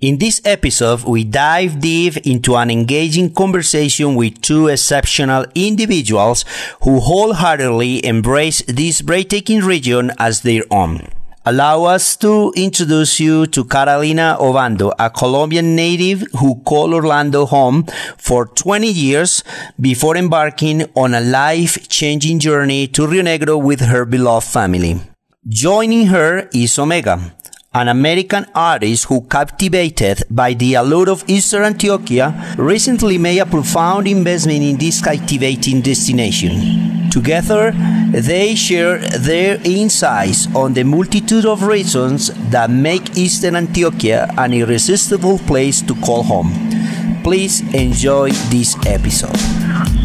In this episode, we dive deep into an engaging conversation with two exceptional individuals who wholeheartedly embrace this breathtaking region as their own. Allow us to introduce you to Catalina Obando, a Colombian native who called Orlando home for 20 years before embarking on a life-changing journey to Rionegro with her beloved family. Joining her is Omega, an American artist who captivated by the allure of Eastern Antioquia, recently made a profound investment in this captivating destination. Together, they share their insights on the multitude of reasons that make Eastern Antioquia an irresistible place to call home. Please enjoy this episode.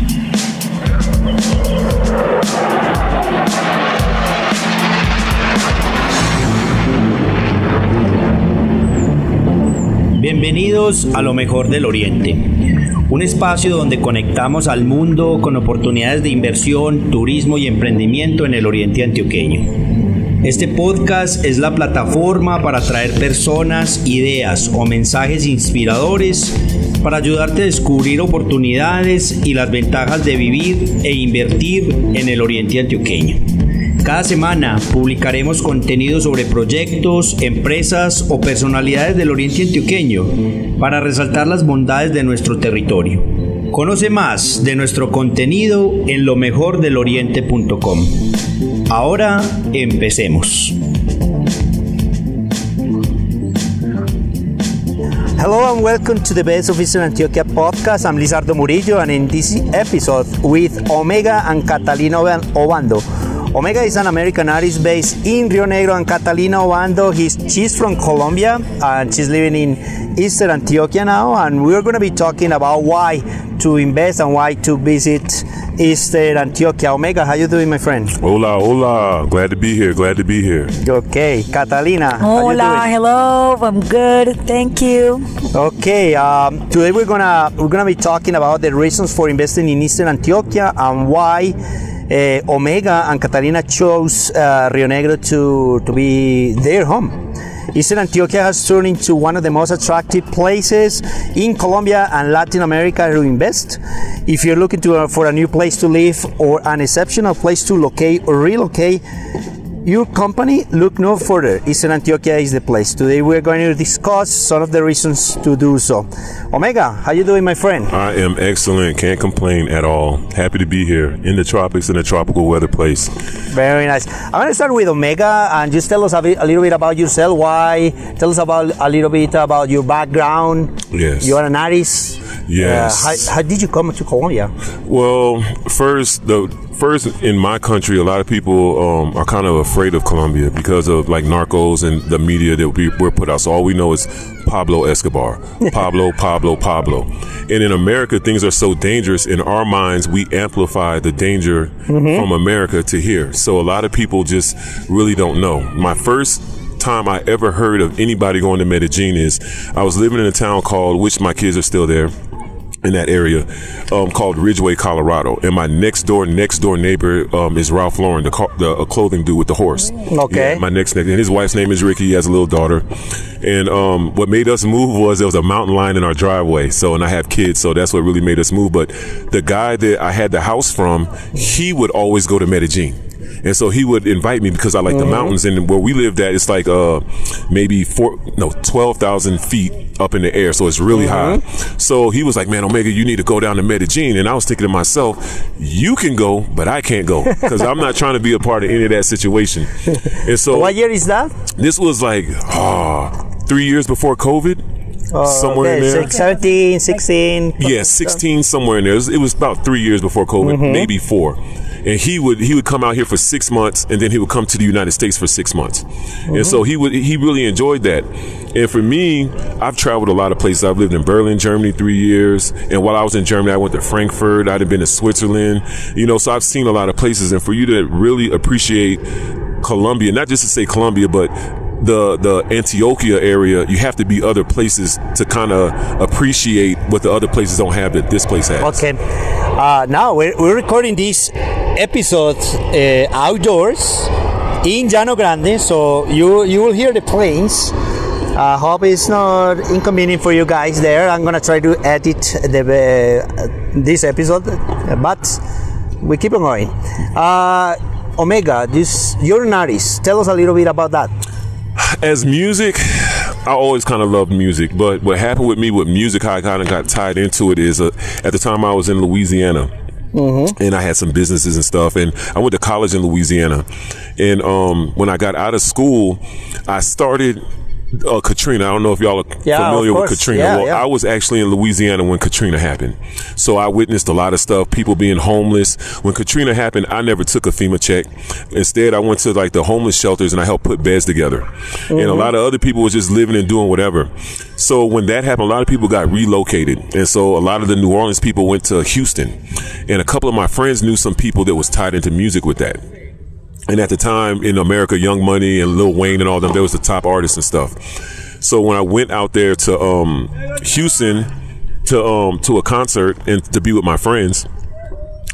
Bienvenidos a lo mejor del Oriente, un espacio donde conectamos al mundo con oportunidades de inversión, turismo y emprendimiento en el Oriente antioqueño. Este podcast es la plataforma para traer personas, ideas o mensajes inspiradores para ayudarte a descubrir oportunidades y las ventajas de vivir e invertir en el Oriente antioqueño. Cada semana publicaremos contenido sobre proyectos, empresas o personalidades del Oriente Antioqueño para resaltar las bondades de nuestro territorio. Conoce más de nuestro contenido en lo mejor del oriente.com. Ahora empecemos. Hello and welcome to the Best of Eastern Antioquia podcast. I'm Lizardo Murillo and in this episode with Omega and Catalina Obando. Omega is an American artist based in Rionegro and Catalina Obando. He's, she's from Colombia and she's living in Eastern Antioquia now. And we're going to be talking about why to invest and why to visit Eastern Antioquia. Omega, how you doing, my friend? Hola, hola. Glad to be here. Glad to be here. Okay, Catalina. Hola, hello. I'm good. Thank you. Okay, um, today we're gonna we're gonna be talking about the reasons for investing in Eastern Antioquia and why uh, Omega and Catalina chose uh, Rionegro to, to be their home. Eastern Antioquia has turned into one of the most attractive places in Colombia and Latin America to invest. If you're looking to, uh, for a new place to live or an exceptional place to locate or relocate, your company, look no further. Eastern Antioquia is the place. Today we're going to discuss some of the reasons to do so. Omega, how you doing, my friend? I am excellent. Can't complain at all. Happy to be here in the tropics in a tropical weather place. Very nice. I'm going to start with Omega and just tell us a, bit, a little bit about yourself. Why? Tell us about a little bit about your background. Yes. You are an artist. Yes. Uh, how, how did you come to Colombia? Well, first the first in my country, a lot of people um, are kind of afraid of Colombia because of like narcos and the media that we, we're put out. So all we know is Pablo Escobar, Pablo, Pablo, Pablo. And in America, things are so dangerous. In our minds, we amplify the danger from America to here. So a lot of people just really don't know. My first time I ever heard of anybody going to Medellin is I was living in a town called, which my kids are still there in that area um, called Ridgway, Colorado. And my next door, next door neighbor um, is Ralph Lauren, the, car, the uh, clothing dude with the horse. Okay. Yeah, my next next, and his wife's name is Ricky. He has a little daughter. And um, what made us move was there was a mountain lion in our driveway. So, and I have kids, so that's what really made us move. But the guy that I had the house from, he would always go to Medellin. And so he would invite me because I like the mountains and where we lived at, it's like uh maybe four no twelve thousand feet up in the air, so it's really high. So he was like, "Man, Omega, you need to go down to Medellin." And I was thinking to myself, "You can go, but I can't go because I'm not trying to be a part of any of that situation." And so What year is that? this was like ah three years before COVID, somewhere in there. six- 17, 16. Yeah, 16 somewhere in there. It was, it was about three years before COVID, maybe four. And he would he would come out here for six months, and then he would come to the United States for six months. And so he would he really enjoyed that. And for me, I've traveled a lot of places. I've lived in Berlin, Germany, three years. And while I was in Germany, I went to Frankfurt. I'd have been to Switzerland. You know, so I've seen a lot of places. And for you to really appreciate Colombia, not just to say Colombia, but the the Antioquia area, you have to be other places to kind of appreciate what the other places don't have that this place has. Okay. Uh, now we're, we're recording this episode uh, outdoors in Llano Grande, so you you will hear the planes. I hope it's not inconvenient for you guys there. I'm gonna try to edit the uh, this episode, but we keep on going. Uh, Omega, this you're an artist. Tell us a little bit about that. As music, I always kind of loved music, but what happened with me with music, how I kind of got tied into it is uh, at the time I was in Louisiana. Mm-hmm. And I had some businesses and stuff, and I went to college in Louisiana. And um, when I got out of school, I started uh, Katrina. I don't know if y'all are Yeah, familiar with. Katrina. Yeah, well, yeah. I was actually in Louisiana when Katrina happened. So I witnessed a lot of stuff, people being homeless. When Katrina happened, I never took a FEMA check. Instead, I went to like the homeless shelters and I helped put beds together. And Mm-hmm. a lot of other people was just living and doing whatever. So when that happened, a lot of people got relocated. And so a lot of the New Orleans people went to Houston. And a couple of my friends knew some people that was tied into music with that. And at the time in America, Young Money and Lil Wayne and all them, they was the top artists and stuff. So when I went out there to um, Houston to um, to a concert and to be with my friends,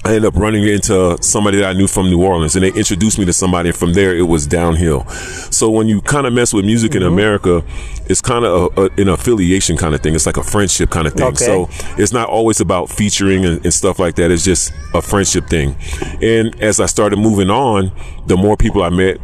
I ended up running into somebody that I knew from New Orleans, and they introduced me to somebody. And from there, it was downhill. So when you kind of mess with music Mm-hmm. in America, it's kind of a, a, an affiliation kind of thing. It's like a friendship kind of thing. Okay. So it's not always about featuring and, and stuff like that. It's just a friendship thing. And as I started moving on, the more people I met,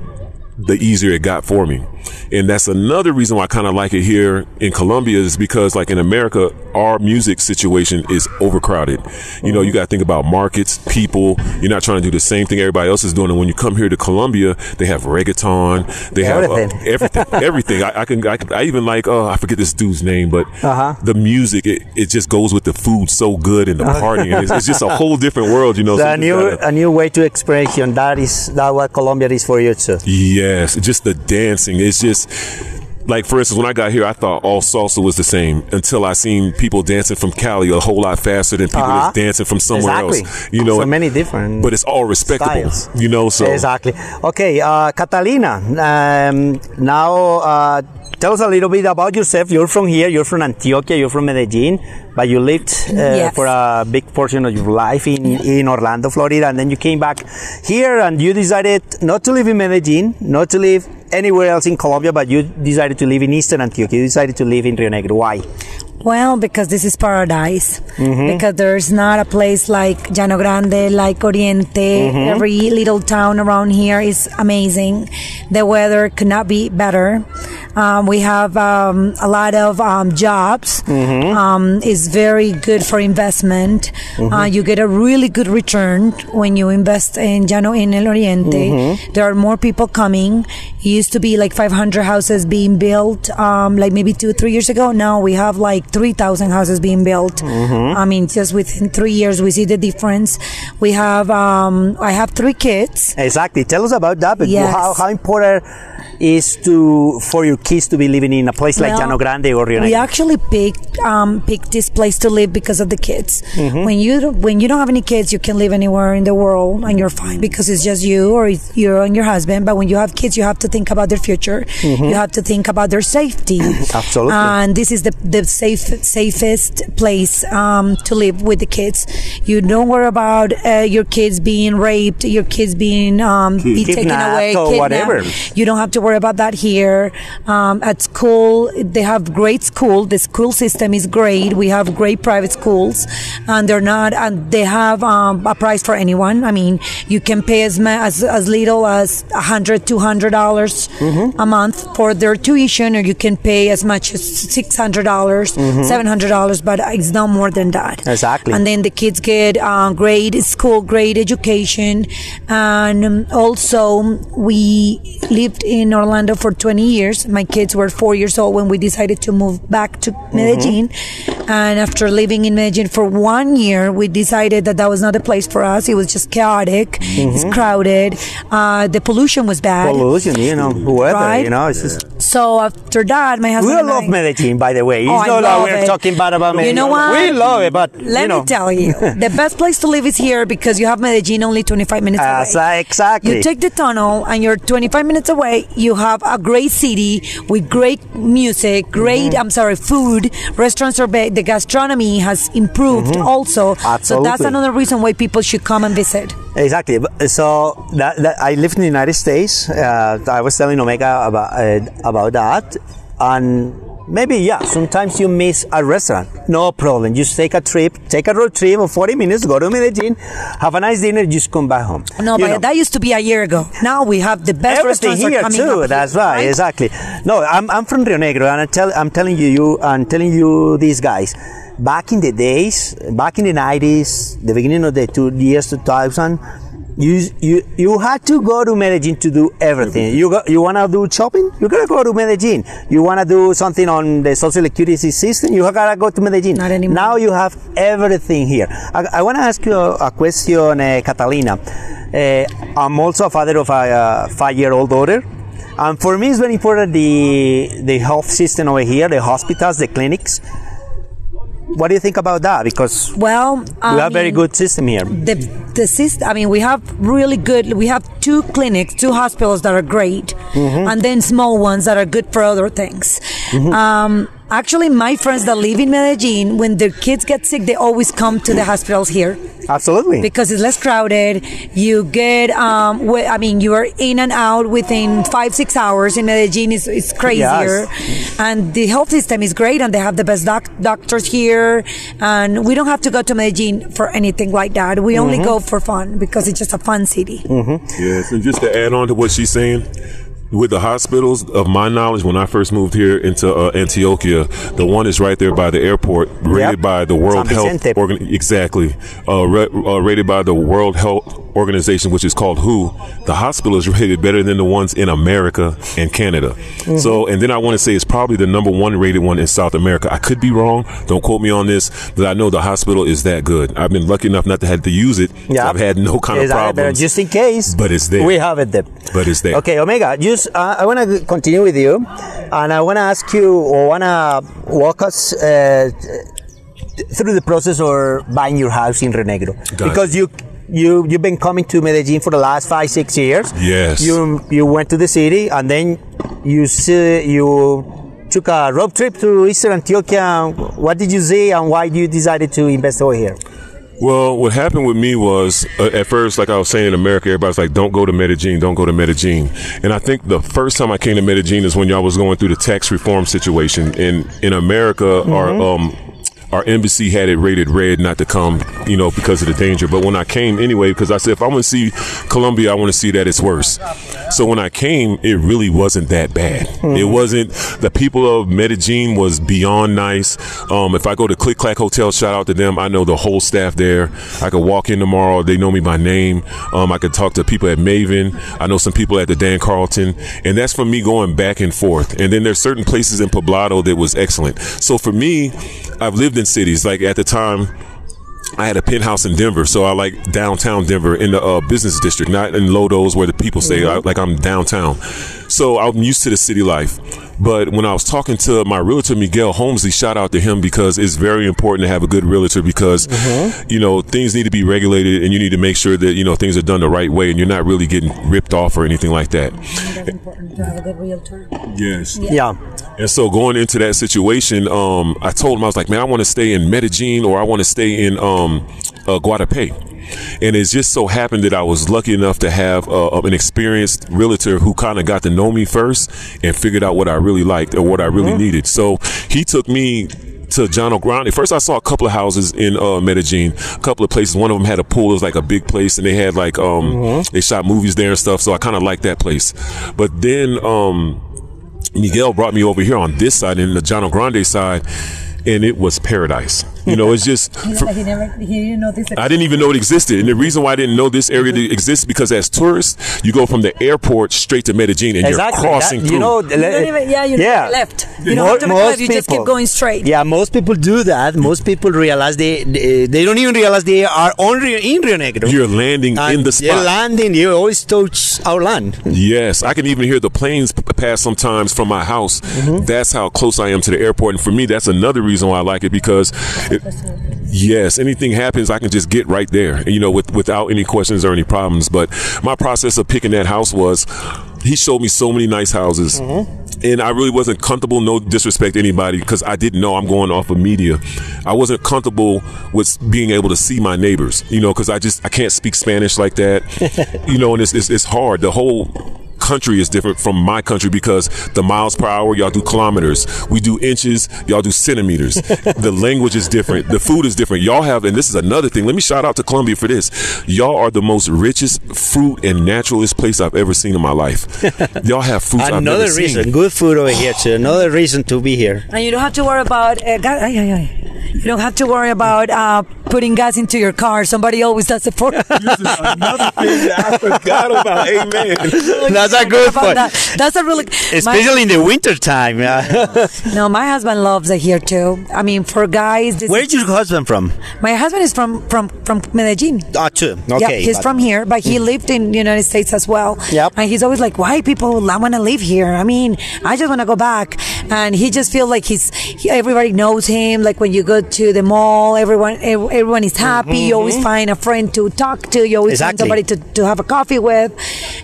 the easier it got for me. And that's another reason why I kind of like it here in Colombia is because like in America, our music situation is overcrowded. You know, you got to think about markets, people. You're not trying to do the same thing everybody else is doing. And when you come here to Colombia, they have reggaeton, they have uh, Everything. everything, everything. I, I can, I can, I even like, oh, I forget this dude's name, but Uh-huh. the music, it, it just goes with the food so good and the party. and it's, it's just a whole different world, you know. so a new a new way to expression. That is that what Colombia is for you too. Yes, just the dancing. It's just like, for instance, when I got here, I thought all salsa was the same until I seen people dancing from Cali a whole lot faster than people Uh-huh. that's dancing from somewhere Exactly. else. You know, So many different but it's all respectable. styles. You know, so Exactly. Okay, uh, Catalina. Um, now, uh, tell us a little bit about yourself. You're from here. You're from Antioquia. You're from Medellin, but you lived uh, Yes. for a big portion of your life in, in Orlando, Florida, and then you came back here, and you decided not to live in Medellin, not to live anywhere else in Colombia, but you decided to live in Eastern Antioquia. You decided to live in Rionegro. Why? Well, because this is paradise. Mm-hmm. Because there's not a place like Llano Grande, like Oriente. Mm-hmm. Every little town around here is amazing. The weather could not be better. Um, we have um, a lot of um, jobs. Mm-hmm. Um, it's very good for investment. Uh, you get a really good return when you invest in Llano in El Oriente. Mm-hmm. There are more people coming. It used to be like 500 houses being built, um, like maybe two, three years ago. Now we have like 3,000 houses being built. Mm-hmm. I mean, just within three years, we see the difference. We have, um, I have three kids. Exactly. Tell us about that. But Yes. how, how important is to for your kids to be living in a place like Well, Llano Grande or Rio We actually picked um, picked this place to live because of the kids. Mm-hmm. When you don't- when you don't have any kids, you can live anywhere in the world and you're fine because it's just you or it's you and your husband. But when you have kids, you have to think about their future. You have to think about their safety. Mm-hmm. Absolutely. And this is the the safe safest place um, to live with the kids. You don't worry about uh, your kids being raped, your kids being um, be taken away, or kidnapped. whatever. You don't have to worry about that here. Um, at school, they have great school. The school system is great. We have great private schools, and they're not, and they have um, a price for anyone. I mean, you can pay as ma- as, as little as a hundred, two hundred dollars Mm-hmm. a month for their tuition, or you can pay as much as six hundred dollars, hundred dollars, but it's not more than that. Mm-hmm. Exactly. And then the kids get uh, great school, great education, and um, also we lived in Orlando for 20 years. My kids were four years old when we decided to move back to Medellin, and after living in Medellin for one year, we decided that that was not a place for us. It was just chaotic, it's crowded, uh, the pollution was bad. Pollution, you know, weather, Right? you know, it's just. So after that, my We husband and love I- Medellin, by the way. It's Oh, I not that love we're it. talking bad about Medellin. You know what? We love it, but Let you know. me tell you, the best place to live is here because you have Medellin only 25 minutes As- away. exactly. You take the tunnel and you're 25 minutes away. You have a great city with great music, great, Mm-hmm. I'm sorry, food. Restaurants are big. The gastronomy has improved also. Absolutely. So that's Mm-hmm. Another reason why people should come and visit. Exactly. So that, that I lived in the United States. Uh, I was telling Omega about uh, about that. and maybe yeah sometimes you miss a restaurant no problem just take a trip take a road trip of 40 minutes go to medellin have a nice dinner just come back home No, You but know. that used to be a year ago. Now we have the best Everything restaurants are here coming too. up That's here, right, exactly. No, I'm, I'm from Rionegro, and I tell I'm telling you, you I'm telling you these guys. Back in the days, back in the 90s, the beginning of the two years 2000, you you you had to go to Medellin to do everything. You go, you wanna do shopping? You gotta go to Medellin. You wanna do something on the social security system? You gotta go to Medellin. Not anymore. Now you have everything here. I, I wanna ask you a, a question, uh, Catalina. Uh, I'm also a father of a uh, five-year-old daughter. And for me, it's very important the the health system over here, the hospitals, the clinics. What do you think about that? Because Well, we I have very good system here. the the system. I mean, we have really good. We have two clinics, two hospitals that are great, Mm-hmm. and then small ones that are good for other things. Um, actually, my friends that live in Medellin, when their kids get sick, they always come to the hospitals here Absolutely. because it's less crowded. You get, um, wi- I mean, you are in and out within five six hours. In Medellin, it's, it's crazier, and the health system is great, and they have the best doc- doctors here. And we don't have to go to Medellin for anything like that. We only go for fun because it's just a fun city. Yes, and just to add on to what she's saying, with the hospitals, of my knowledge, when I first moved here into uh, Antioquia, the one is right there by the airport, rated Yep. by the World Health. Organ. Exactly, uh, ra- uh, rated by the World Health Organization, which is called WHO. The hospital is rated better than the ones in America and Canada. Mm-hmm. So, and then I want to say it's probably the number one rated one in South America. I could be wrong. Don't quote me on this, but I know the hospital is that good. I've been lucky enough not to have to use it. so Yeah. I've had no kind of problems. Just in case. But it's there. We have it there. But it's there. Okay, Omega, uh, I want to continue with you, and I want to ask you, or want to walk us uh, through the process of buying your house in Rionegro, Gotcha. because you. You you've been coming to Medellin for the last five six years. Yes. You you went to the city and then you see, you took a road trip to Eastern Antioquia. What did you see and why you decided to invest over here? Well, what happened with me was uh, at first, like I was saying in America, everybody's like, "Don't go to Medellin, don't go to Medellin." And I think the first time I came to Medellin is when y'all was going through the tax reform situation. In in America, our um our embassy had it rated red not to come, you know, because of the danger. But when I came anyway, because I said if I want to see Colombia, I want to see that it's worse. So when I came, it really wasn't that bad. It wasn't. The people of Medellin was beyond nice. Um, if I go to Click Clack Hotel, shout out to them. I know the whole staff there. I could walk in tomorrow. They know me by name. Um, I could talk to people at Maven. I know some people at the Dann Carlton, and that's from me going back and forth. And then there's certain places in Poblado that was excellent. So for me, I've lived in cities like at the time. I had a penthouse in Denver, so I like downtown Denver in the uh, business district, not in Lodos where the people say I, like I'm downtown. So I'm used to the city life. But when I was talking to my realtor Miguel Holmesley, shout out to him because it's very important to have a good realtor because you know things need to be regulated and you need to make sure that you know things are done the right way and you're not really getting ripped off or anything like that. It's important to have a good realtor. Yes. Yeah. And so going into that situation, um, I told him I was like, man, I want to stay in Medellin or I want to stay in um, uh, Guadalupe. And it just so happened that I was lucky enough to have uh, an experienced realtor who kind of got to know me first and figured out what I really liked or what I really needed. So he took me to Llano Grande. First, I saw a couple of houses in uh, Medellin, a couple of places. One of them had a pool. It was like a big place, and they had like um, they shot movies there and stuff. So I kind of liked that place. But then um, Miguel brought me over here on this side, in the Llano Grande side, and it was paradise. You know, it's just. for- he never, he didn't know this. I didn't even know it existed. And the reason why I didn't know this area mm-hmm. exists because as tourists, you go from the airport straight to Medellin and Exactly. you're crossing That- through. you know, You don't even, yeah, you never left. You don't have to make a left. You just keep going straight. Yeah, most people do that. Most people realize they they, they don't even realize they are on Rio, in Rio Negro. you're landing And in the spot. You're landing. You always touch our land. Yes, I can even hear the planes p- pass sometimes from my house. Mm-hmm. That's how close I am to the airport, and for me, that's another reason why I like it because, it, yes, anything happens, I can just get right there, you know, with, without any questions or any problems. But my process of picking that house was, he showed me so many nice houses. Mm-hmm. And I really wasn't comfortable, no disrespect to anybody, because I didn't know I'm going off of media. I wasn't comfortable with being able to see my neighbors, you know, because I just, I can't speak Spanish like that, you know, and it's, it's, it's hard. The whole country is different from my country because the miles per hour, y'all do kilometers. We do inches, y'all do centimeters. the language is different. The food is different. Y'all have, and this is another thing. Let me shout out to Colombia for this. Y'all are the most richest fruit and naturalist place I've ever seen in my life. y'all have fruits I've Another never reason, seen. good food over here too. Another reason to be here. And you don't have to worry about uh, ga- ay, ay, ay. you don't have to worry about uh, putting gas into your car. Somebody always does it for you. another thing that I forgot about. Amen. That's a good point. that. That's a really my, Especially in the winter time. yeah. no. My husband loves it here too. I mean, for guys, Where's your husband from? my husband is from from from Medellin. Ah, too. yeah, Okay. he's but- from here, but he lived in the United States as well. Yep. And he's always like, "Why people want to live here? I mean, I just want to go back." And he just feels like he's he, everybody knows him. Like when you go to the mall, everyone everyone is happy. You always find a friend to talk to. You always find Mm-hmm. Somebody to, to have a coffee with,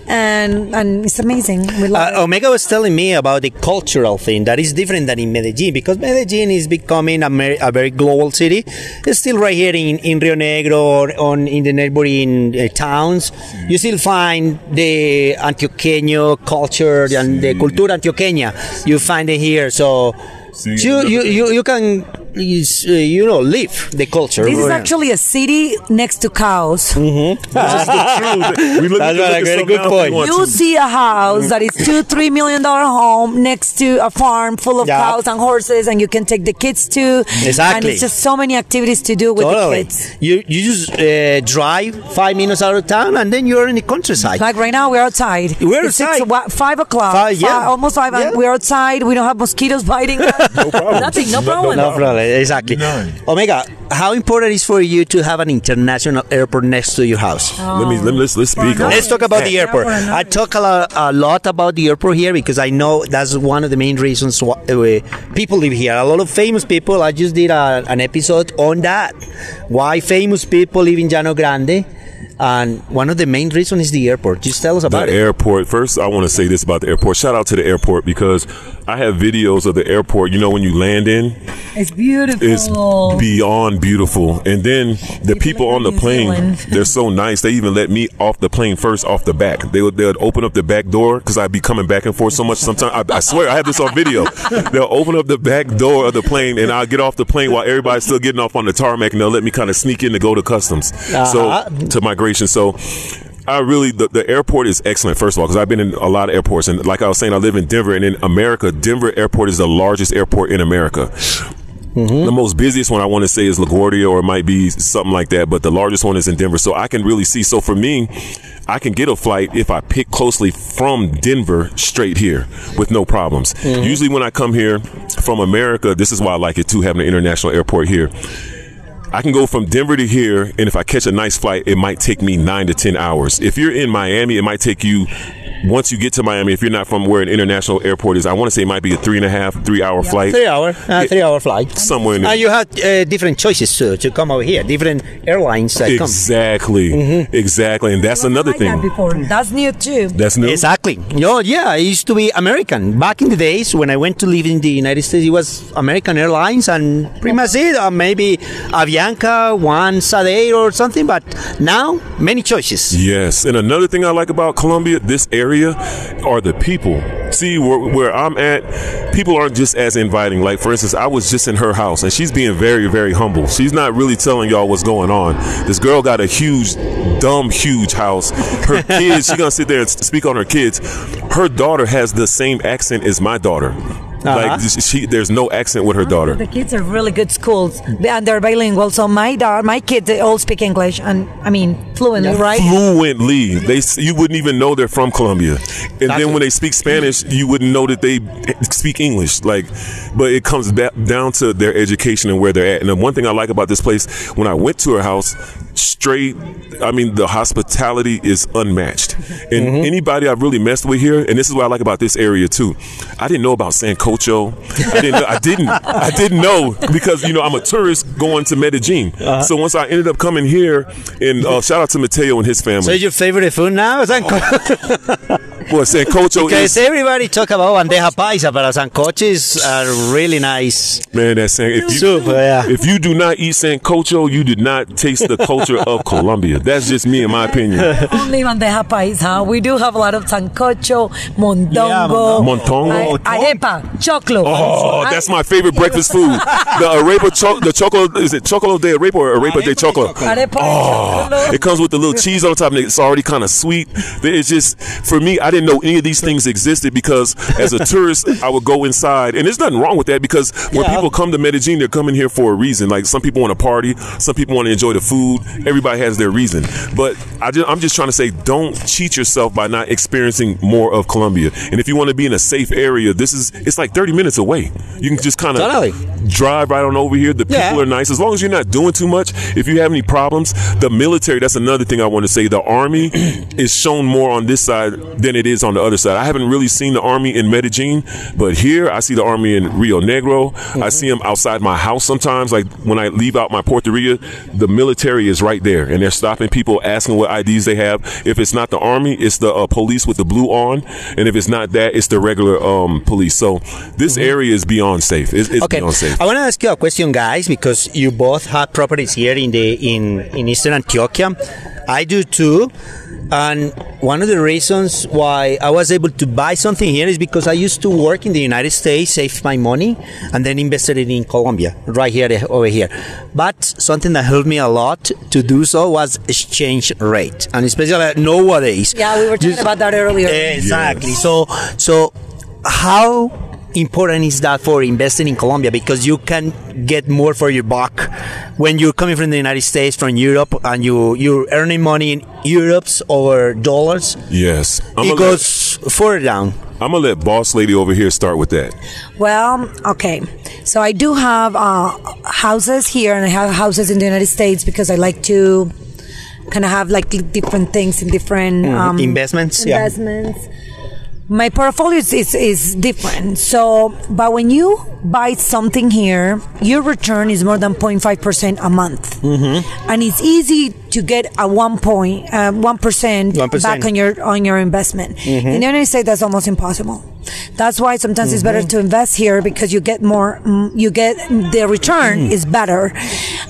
and and it's amazing. We love Uh, Omega was telling me about the cultural thing that is different than in Medellin because Medellin is becoming a, mer- a very global city. It's still right here in, in Rionegro or on in the neighboring uh, towns. You still find the Antioqueño culture and the cultura antioqueña. You find it here, so. See, you, you, you, you can is, uh, you know live the culture. This is actually a city next to cows. Mm-hmm. we look, That's we a look at good point. You see a house that is two, three million dollar home next to a farm full of Yeah. cows and horses, and you can take the kids to. Exactly. And it's just so many activities to do with Totally. the kids. You you just uh, drive five minutes out of town and then you're in the countryside. Like right now, we're outside. We're It's six- outside. wa- five o'clock. Five, yeah. Fi- almost five. and Yeah. We're outside. We don't have mosquitoes biting no problem. Nothing. No No- no problem. No problem. Exactly. None. Omega, how important is for you to have an international airport next to your house? Let me let, let's let's speak on. Let's talk about the airport. for another- I talk a lot, a lot about the airport here because I know that's one of the main reasons why uh, people live here. A lot of famous people. I just did a, an episode on that. Why famous people live in Llano Grande, and one of the main reasons is the airport. Just tell us about the it. airport. First, I want to say this about the airport. Shout out to the airport because I have videos of the airport. You know, when you land in, It's beautiful. it's beyond beautiful. And then the people like on the New plane, Zealand. they're so nice. They even let me off the plane first, off the back. They would they would open up the back door because I'd be coming back and forth so much. Sometimes I, I swear I have this on video. they'll open up the back door of the plane, and I'll get off the plane while everybody's still getting off on the tarmac, and they'll let me kind of sneak in to go to customs. Uh-huh. So to So. I really the, the airport is excellent. First of all, because I've been in a lot of airports, and like I was saying, I live in Denver, and in America, Denver Airport is the largest airport in America. Mm-hmm. The most busiest one I want to say is LaGuardia, or it might be something like that, but the largest one is in Denver. So I can really see. So for me, I can get a flight if I pick closely from Denver straight here with no problems. Mm-hmm. Usually, when I come here from America, this is why I like it too, having an international airport here. I can go from Denver to here, and if I catch a nice flight, it might take me nine to ten hours. If you're in Miami, it might take you. Once you get to Miami, if you're not from where an international airport is, I want to say it might be a three and a half, three hour flight. Three hour, uh, three hour flight. Somewhere in there. And you have uh, different choices too to come over here. Different airlines that come. Exactly, exactly, and that's another Like that thing. before. That's new too. That's new. Exactly. No, yeah, I used to be American. Back in the days when I went to live in the United States, it was American Airlines and pretty much it. Uh, maybe Avianca once a day or something, but now many choices. Yes, and another thing I like about Colombia, this area, are the people. See, where, where I'm at, people aren't just as inviting. Like, for instance, I was just in her house, and she's being very, very humble. She's not really telling y'all what's going on. This girl got a huge, dumb, huge house. Her kids, she's gonna sit there and speak on her kids. Her daughter has the same accent as my daughter. Like, uh-huh. she, there's no accent with her ah, daughter. The kids are really good schools, and they're bilingual. So my daughter, my kids, they all speak English, and I mean fluently, right? fluently. They you wouldn't even know they're from Colombia, and then when they speak Spanish, you wouldn't know that they speak English. Like, but it comes back down to their education and where they're at. And the one thing I like about this place, when I went to her house, straight, I mean, the hospitality is unmatched. And anybody I've really messed with here, and this is what I like about this area too. I didn't know about Sancocho. I didn't. Know, I didn't. I didn't know because you know I'm a tourist going to Medellin. So once I ended up coming here, and uh, shout out to Mateo and his family. So your favorite food now? Is that Well, sancocho Because is everybody talk about oh, bandeja paisa, but sancoches are really nice. man. That san- if you Soup, yeah. if you do not eat sancocho, you did not taste the culture of Colombia. That's just me, in my opinion. Only bandeja paisa. We do have a lot of sancocho, mondongo, Yeah, mondongo. a- arepa, choclo. Oh, that's my favorite breakfast food. The arepa, cho- the chocolate is it chocolate de arepa or arepa de chocolate? Arepa, Oh, choclo. it comes with the little cheese on top, and it's already kind of sweet. It's just for me. I didn't know any of these things existed because as a tourist, I would go inside, and there's nothing wrong with that because when Yeah. people come to Medellin, they're coming here for a reason. Like some people want to party, some people want to enjoy the food. Everybody has their reason, but I just, I'm just trying to say, don't cheat yourself by not experiencing more of Colombia. And if you want to be in a safe area, this is it's like 30 minutes away. You can just kind of Totally. drive right on over here. The people Yeah. are nice as long as you're not doing too much. If you have any problems, the military. That's another thing I want to say. The army is shown more on this side than it is on the other side. I haven't really seen the army in Medellin, but here I see the army in Rionegro. I see them outside my house sometimes. Like when I leave out my Porteria, the military is right there, and they're stopping people, asking what IDs they have. If it's not the army, it's the uh, police with the blue on, and if it's not that, it's the regular um, police. So this area is beyond safe. It's, it's Okay, beyond safe. I want to ask you a question, guys, because you both have properties here in the in in Eastern Antioquia. I do too, and one of the reasons why I was able to buy something here is because I used to work in the United States, saved my money, and then invested it in Colombia, right here over here. But something that helped me a lot to do so was exchange rate, and especially nowadays. Yeah, we were talking about that earlier. Exactly. So, so how important is that for investing in Colombia? Because you can get more for your buck when you're coming from the United States, from Europe, and you you're earning money in euros or dollars. Yes, I'm it gonna goes further down. I'm gonna let boss lady over here start with that. Well, okay. So I do have uh, houses here, and I have houses in the United States because I like to kind of have like different things in different um, Investments, yeah. My portfolio is, is, is different. So, but when you buy something here, your return is more than 0.5% a month. Mm-hmm. And it's easy to get a one point, uh, 1% 1%. back on your, on your investment. Mm-hmm. In the United States, that's almost impossible. That's why sometimes it's better Mm-hmm. to invest here because you get more, mm, you get, the return Mm. is better.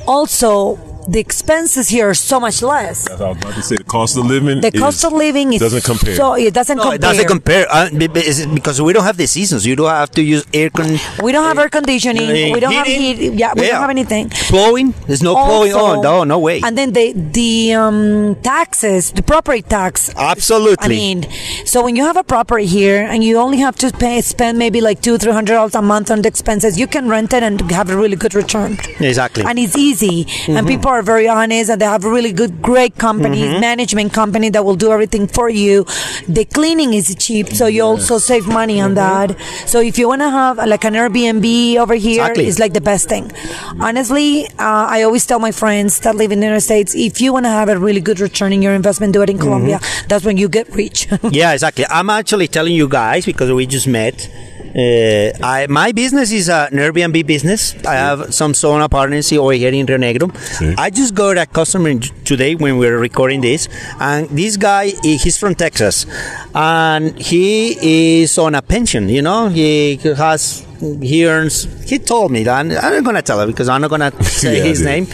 Also, the expenses here are so much less. I was about to say the cost of living. The cost of living is doesn't compare. So it doesn't No, compare. it doesn't compare uh, be- be- is it because we don't have the seasons. You don't have to use air con. We don't have air conditioning. uh, we don't have heat. Yeah, we Yeah. don't have anything. Plowing. There's no plowing Also- on. No, no way. And then the the um, taxes, the property tax. Absolutely. I mean, so when you have a property here and you only have to pay spend maybe like two three hundred dollars a month on the expenses, you can rent it and have a really good return. Exactly. And it's easy, and people are very honest, and they have really good, great companies, mm-hmm. management company that will do everything for you. The cleaning is cheap, so you also save money on mm-hmm. that. So if you want to have like an Airbnb over here, Exactly. it's like the best thing. Honestly, uh, I always tell my friends that live in the United States, if you want to have a really good return in your investment, do it in mm-hmm. Colombia. That's when you get rich. yeah, exactly. I'm actually telling you guys because we just met. Uh, I, my business is an Airbnb business. I have some sauna partners over here in Rionegro. Sí. I just got a customer today when we were recording this, and this guy he's from Texas, and he is on a pension. You know, he has he earns. He told me that. I'm not gonna tell her because I'm not gonna say Yeah, his yeah. name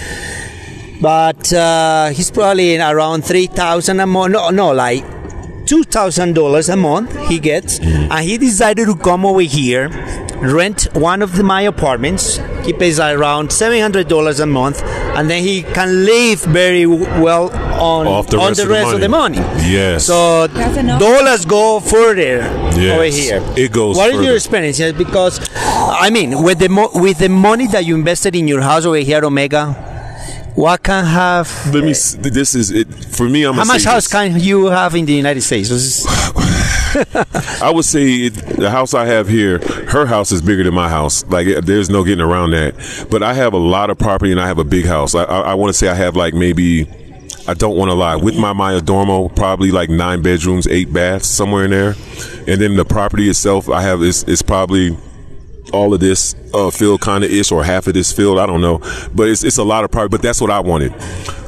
but uh, he's probably in around three thousand a month. No, no, like two thousand dollars a month he gets, mm-hmm. and he decided to come over here, rent one of the, my apartments. He pays around seven hundred dollars a month, and then he can live very well on Off the on rest the of the rest of the money. Yes. So dollars go further over here. it goes What is your experience? Yes, Because I mean, with the mo- with the money that you invested in your house over here, Omega. What can have? Let me. s- eh, This is it for me. I'm. How much house this. can you have in the United States? I would say it, the house I have here, her house is bigger than my house. Like eh, there's no getting around that. But I have a lot of property and I have a big house. I, I, I want to say I have like maybe. I don't want to lie. With my mayordomo, probably like nine bedrooms, eight baths, somewhere in there. And then the property itself, I have is is probably all of this uh, field kind of ish or half of this field. I don't know, but it's it's a lot of property. But that's what I wanted.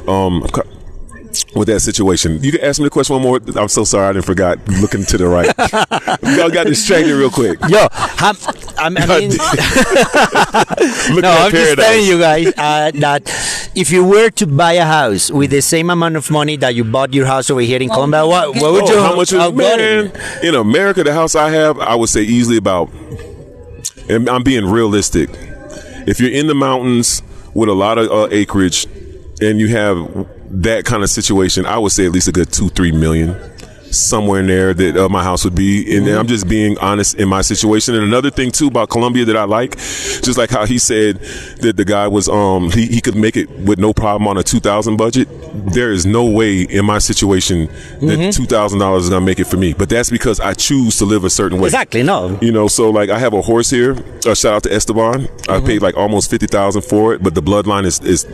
Um, with that situation. You can ask me the question one more. I'm so sorry, I didn't forgot. Looking to the right, y'all got distracted real quick. Yo, I'm, I'm, I mean, no, I'm just telling you guys uh, that if you were to buy a house with the same amount of money that you bought your house over here in Colombia, what, what would Oh, you how much is man? In America, the house I have, I would say easily about. And I'm being realistic. If you're in the mountains with a lot of uh, acreage, and you have that kind of situation, I would say at least a good two, three million. Somewhere in there that uh, my house would be, and I'm just being honest in my situation. And another thing too about Colombia that I like, just like how he said that the guy was, um, he, he could make it with no problem on a 2,000 budget. There is no way in my situation that two thousand dollars is gonna make it for me. But that's because I choose to live a certain way. Exactly, no. You know, so like I have a horse here. Uh, shout out to Esteban. I paid like almost fifty thousand for it, but the bloodline is is.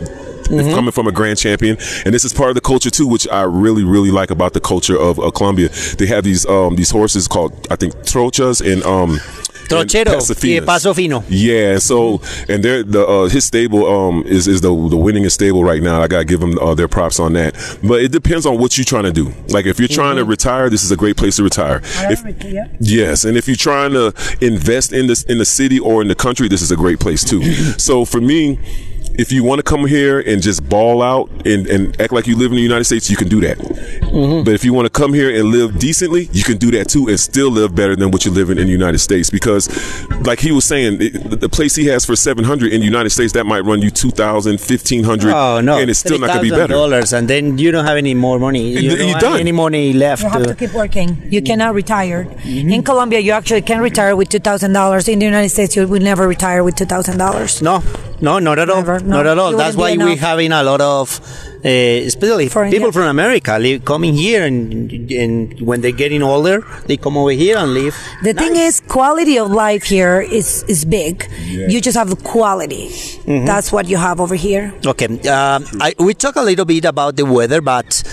Is coming from a grand champion, and this is part of the culture too, which I really, really like about the culture of uh, Colombia. They have these um, these horses called I think trochas and um, Trochero Pasafinas. y Paso Fino. Yeah, so and they're the uh, his stable um is is the the winningest stable right now. I gotta give them uh, their props on that. But it depends on what you're trying to do. Like if you're trying to retire, this is a great place to retire. If, yes, and if you're trying to invest in this in the city or in the country, this is a great place too. so for me. If you want to come here and just ball out and, and act like you live in the United States, you can do that. Mm-hmm. But if you want to come here and live decently, you can do that too and still live better than what you're living in the United States. Because, like he was saying, it, the- the place he has for 700 in the United States, that might run you 2,000, 1,500. Oh no, And it's still not going to be better. dollars, and then you don't have any more money. You And don't you're have done. any money left. You have to keep working. You mm-hmm. cannot retire. Mm-hmm. In Colombia, you actually can retire with two thousand dollars. In the United States, you will never retire with two thousand dollars. No, no, not at all. Never, no. Not at all. It That's why we're having a lot of, uh, especially Foreign, people yeah. from America live, coming here, and and when they're getting older, they come over here and live. The thing is, quality of life here is is big. You just have the quality. That's what you have over here. Okay, um, I, we talk a little bit about the weather, but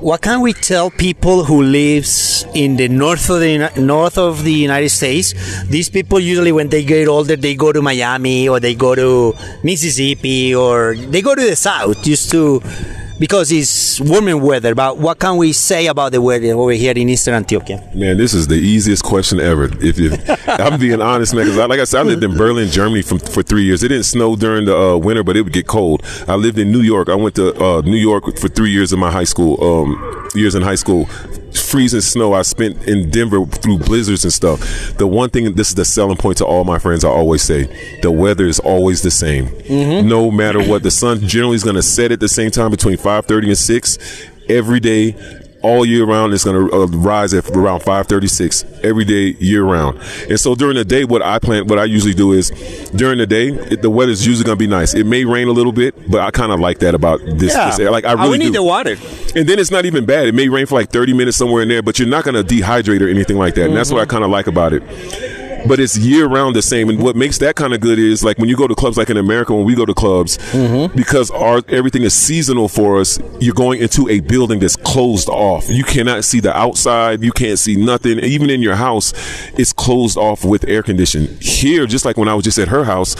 what can we tell people who lives in the north of the north of the United States? These people usually, when they get older, they go to Miami or they go to Mississippi or they go to the south just to because it's warmer weather. But what can we say about the weather over here in Eastern Antioquia? Man, this is the easiest question ever. If, if I'm being honest, man, because like I said, I lived in Berlin, Germany, from, for three years. It didn't snow during the uh, winter, but it would get cold. I lived in New York. I went to uh, New York for three years in my high school. Um, years in high school, freezing snow. I spent in Denver through blizzards and stuff. The one thing, this is the selling point to all my friends. I always say, the weather is always the same, mm-hmm. no matter what. The sun generally is going to set at the same time between 5:30 and 6 every day all year round it's going to uh, rise at around 536 every day year round. And so during the day what i plan what i usually do is during the day it, the weather's usually going to be nice. It may rain a little bit but i kind of like that about this, this area. like i Uh, really we need do. the water. and then it's not even bad. It may rain for like 30 minutes somewhere in there but you're not going to dehydrate or anything like that. And that's what i kind of like about it but it's year round the same. And what makes that kind of good is like when you go to clubs, like in America, when we go to clubs, mm-hmm. because our everything is seasonal for us. You're going into a building that's closed off. You cannot see the outside. You can't see nothing. Even in your house, it's closed off with air conditioning. Here, just like when I was just at her house.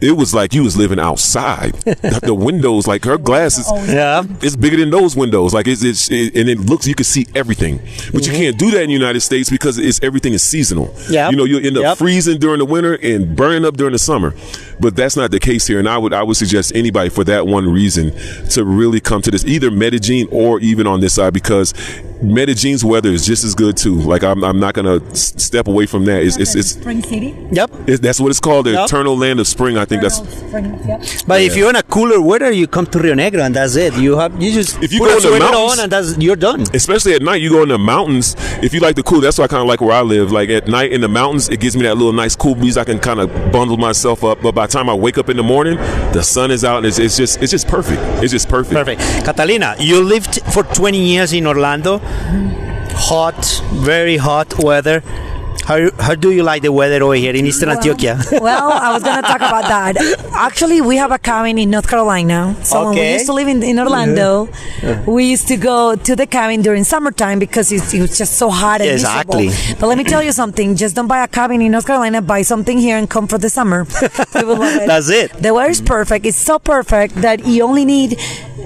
It was like you was living outside. the, the windows, like her glasses, oh, Yeah. it's bigger than those windows. Like it's, it's it, and it looks you can see everything, but you mm-hmm. can't do that in the United States because it's everything is seasonal. Yeah. you know you'll end up Yep. freezing during the winter and burning up during the summer, but that's not the case here. And I would I would suggest anybody for that one reason to really come to this either Medellin or even on this side because Medellin's weather is just as good too. Like I'm, I'm not gonna s- step away from that. It's it's, it's, Spring City. Yep. it's that's what it's called, the Yep. eternal land of spring. I think that's Spring, yeah. But if you're in a cooler weather, you come to Rionegro and that's it. You have you just If you put go a in the mountains- on and that's you're done. especially at night, you go in the mountains. If you like the cool, that's why I kind of like where I live. Like at night in the mountains, it gives me that little nice cool breeze. I can kind of bundle myself up. But by the time I wake up in the morning, the sun is out, and it's, it's just it's just perfect. It's just perfect. Perfect. Catalina, you lived for 20 years in Orlando. Hot, very hot weather. How, how do you like the weather over here in Eastern Antioquia? well, I was going to talk about that. Actually, we have a cabin in North Carolina. So when we used to live in, in Orlando, we used to go to the cabin during summertime because it's, it was just so hot and Exactly. miserable. But let me tell you something. Just don't buy a cabin in North Carolina. Buy something here and come for the summer. You will love it. That's it. The weather is perfect. It's so perfect that you only need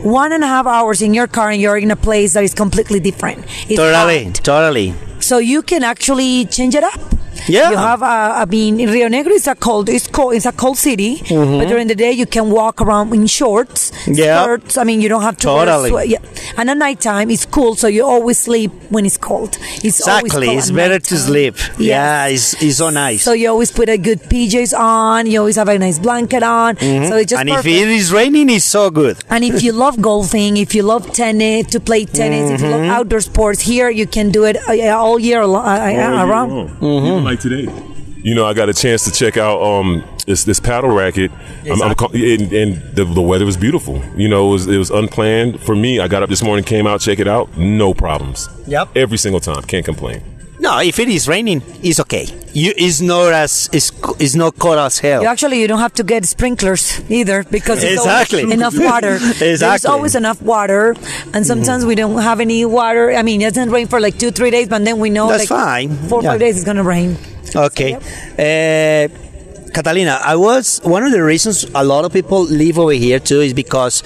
one and a half hours in your car and you're in a place that is completely different. It's Totally, hot. totally. So you can actually change it up. Yeah. You have, uh, I mean, Rionegro is a cold, it's cold, it's a cold city, but during the day you can walk around in shorts, Mm-hmm. Yeah. skirts. I mean, you don't have to Totally. wear sweat. Yeah. And at nighttime it's cool, so you always sleep when it's cold. It's always Exactly. cold It's better to sleep. Yes. Yeah, it's, it's so nice. So you always put a good PJs on. You always have a nice blanket on. So it's just Mm-hmm. and if it is raining, it's so good. And if you love golfing, if you love tennis, to play tennis, if you Mm-hmm. love outdoor sports, here you can do it uh, all year uh, uh, around. Even like today. You know, I got a chance to check out um this this paddle racket, I'm, I'm call- and, and the, the weather was beautiful. You know, it was it was unplanned for me. I got up this morning, came out, check it out, no problems. Yep. Every single time, can't complain. No, if it is raining, it's okay. You, it's not as it's, it's not cold as hell. Actually you don't have to get sprinklers either because Exactly. enough water. There's always enough water, and sometimes we don't have any water. I mean, it doesn't rain for like two, three days, but then we know That's like fine. four, or Yeah. five days it's gonna rain. Okay. Uh, Catalina, I was one of the reasons a lot of people live over here too is because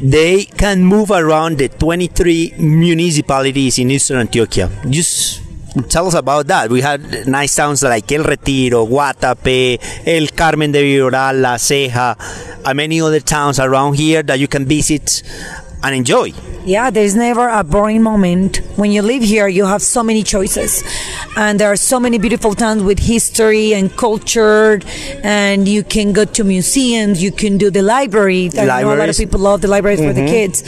they can move around the 23 municipalities in Eastern Antioquia. Just tell us about that. We had nice towns like El Retiro, Guatape, El Carmen de Viboral, La Ceja, and many other towns around here that you can visit and enjoy. Yeah, there's never a boring moment. When you live here, you have so many choices. And there are so many beautiful towns with history and culture. And you can go to museums, you can do the library. I know a lot of people love the libraries for the kids.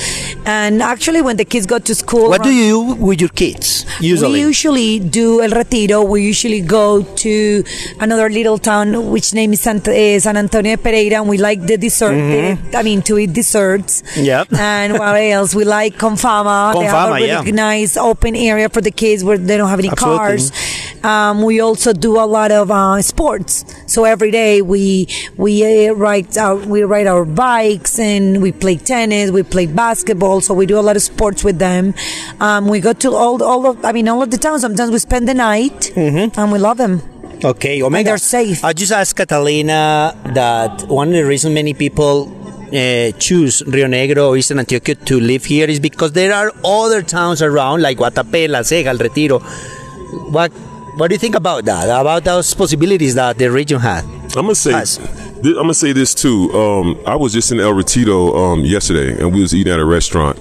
And actually, when the kids go to school, What do you do with your kids usually? we usually do El Retiro. We usually go to another little town, which name is eh, San Antonio de Pereira, and we like the dessert. I mean, to eat desserts. Mm-hmm. Yep. And else? We like Comfama. they have a really yeah. nice open area for the kids where they don't have any Absolutely. cars. Um, we also do a lot of uh, sports. So every day we we uh, ride our, we ride our bikes and we play tennis. We play basketball. So we do a lot of sports with them. Um, we go to all all of I mean all of the towns. Sometimes we spend the night Mm-hmm. and we love them. Okay, Omega. they're safe. I just asked Catalina that one of the reasons many people uh, choose Rionegro or Eastern Antioquia to live here is because there are other towns around like Guatapé, La Ceja, El Retiro. What What do you think about that? About those possibilities that the region had? I'm gonna say. Has. I'm gonna say this too. Um, I was just in El Retiro um, yesterday, and we was eating at a restaurant,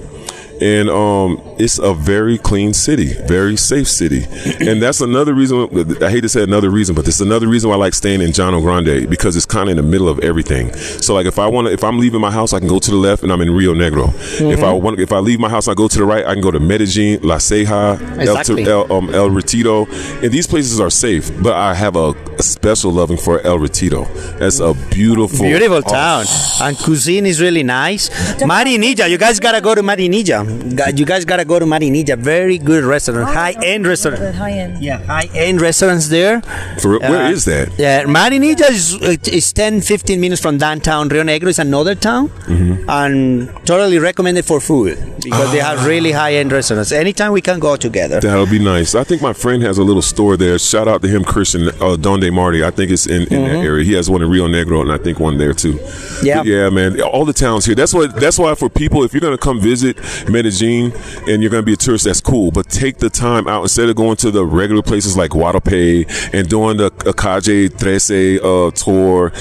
and um, it's a very clean city, very safe city, and that's another reason. I hate to say another reason, but this is another reason why I like staying in Llano Grande because it's kind of in the middle of everything. So like if I want to, if I'm leaving my house, I can go to the left, and I'm in Rionegro. If I want, if I leave my house, I go to the right, I can go to Medellin, La Ceja, Exactly. El, El, um, El Retiro, and these places are safe. But I have a, a special loving for El Retiro. That's a beautiful, Beautiful oh, town. And cuisine is really nice. Marinilla, you guys gotta go to Marinilla. Gu- You guys gotta go to Marinilla. Very good restaurant, high end restaurant. High end. Yeah, high end restaurants there. For, where Uh, is that? Yeah, Marinilla is is 10, 15 minutes from downtown. Rionegro is another town, Mm-hmm. and totally recommended for food because they have really high end restaurants. Anytime we can go together. That'll be nice. I think my friend has a little store there. Shout out to him, Christian uh, Donde Marty. I think it's in, in that area. He has one in Rionegro, and I think one there too. Mm-hmm. Yeah. But yeah, man. All the towns here. That's what. That's why for people, if you're gonna come visit Medellin and you're gonna be a tourist, that's cool. But take the time out instead of going to the regular places like Guadalupe and doing the Calle Trece uh, tour.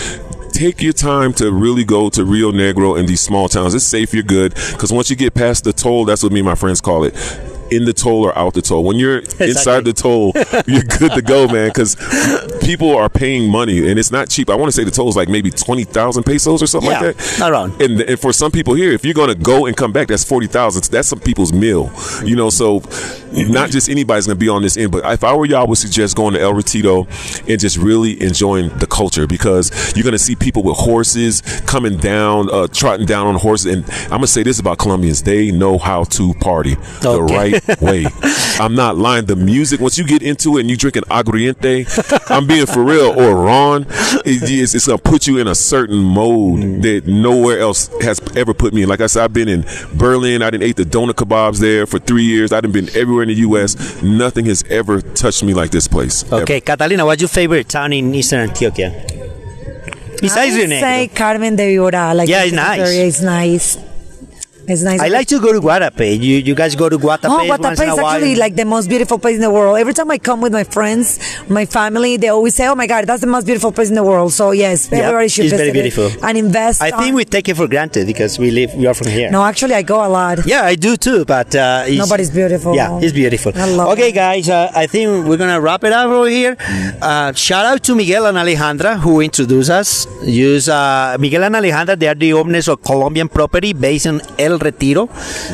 Take your time to really go to Rionegro and these small towns. It's safe, you're good. Because once you get past the toll, that's what me and my friends call it. In the toll or out the toll. When you're inside the toll, you're good to go, man. Because people are paying money and it's not cheap. I want to say the toll is like maybe 20,000 pesos or something Yeah, like that. around. And, and for some people here, if you're going to go and come back, that's 40,000. That's some people's meal. You know, so not just anybody's going to be on this end. But if I were y'all, I would suggest going to El Retiro and just really enjoying the culture because you're going to see people with horses coming down, uh, trotting down on horses. And I'm going to say this about Colombians they know how to party the right way. I'm not lying. The music, once you get into it and you drink an aguardiente, I'm being for real, or Ron, it it's going to put you in a certain mode that nowhere else has ever put me in. Like I said, I've been in Berlin. I didn't ate the doner kebabs there for three years. I didn't been everywhere in the U.S. Nothing has ever touched me like this place. ever. Okay, Catalina, what's your favorite town in Eastern Antioquia? Besides I Rio would say Carmen de Viboral. Like Yeah, it's nice. area is nice. It's nice. I like to go to Guatapé. You you guys go to Guatapé Oh, in is actually like the most beautiful place in the world. Every time I come with my friends, my family, they always say, "Oh my God, that's the most beautiful place in the world." So yes, Yep, everybody should it's very visit it beautiful. and invest. I think we take it for granted because we live we are from here. No, actually, I go a lot. Yeah, I do too, but uh, it's, Nobody's beautiful. Yeah, it's beautiful. I love okay, it. guys, uh, I think we're gonna wrap it up over here. Uh, shout out to Miguel and Alejandra who introduced us. Use uh, Miguel and Alejandra. They are the owners of Colombian property based in El Retiro,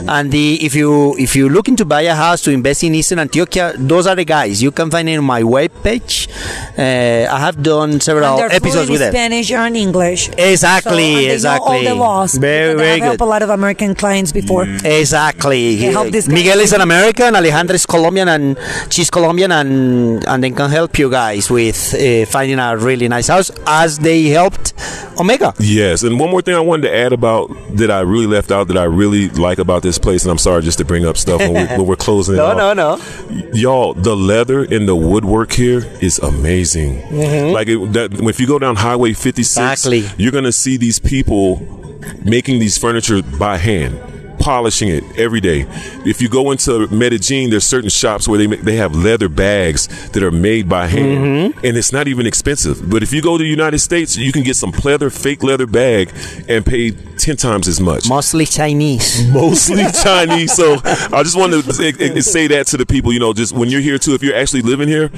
and the if you if you're looking to buy a house to invest in Eastern Antioquia, those are the guys. You can find it on my webpage. Uh, I have done several And episodes with in them. Spanish and English. Exactly, So, and they exactly. Know all the laws. Very, because very I've helped a lot of American clients before. Exactly. They help this. Miguel is an American, Alejandra is Colombian, and she's Colombian, and and they can help you guys with uh, finding a really nice house, as they helped Omega. Yes, and one more thing I wanted to add about that I really left out that I really like about this place, and I'm sorry just to bring up stuff when, we, we're closing it No, off. no, no. Y'all, the leather and the woodwork here is amazing. Like it, that, if you go down Highway 56, Mm-hmm. Exactly. you're gonna see these people making these furniture by hand. Polishing it every day. If you go into Medellin, there's certain shops where they make, they have leather bags that are made by hand, Mm-hmm. and it's not even expensive. But if you go to the United States, you can get some pleather, fake leather bag, and pay ten times as much Mostly Chinese. mostly Chinese. So I just wanted to say that to the people. You know, just when you're here too, if you're actually living here,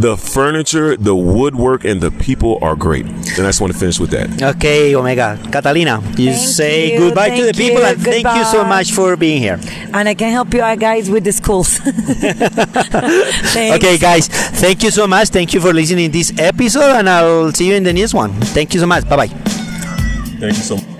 the furniture, the woodwork, and the people are great. And I just want to finish with that. Okay, Omega. Catalina, you Thank say you, goodbye to the people, you, and thank you so much for being here. And I can help you guys, with the schools. Okay, guys, thank you so much. Thank you for listening to this episode, and I'll see you in the next one. Thank you so much. Bye bye. Thank you so much.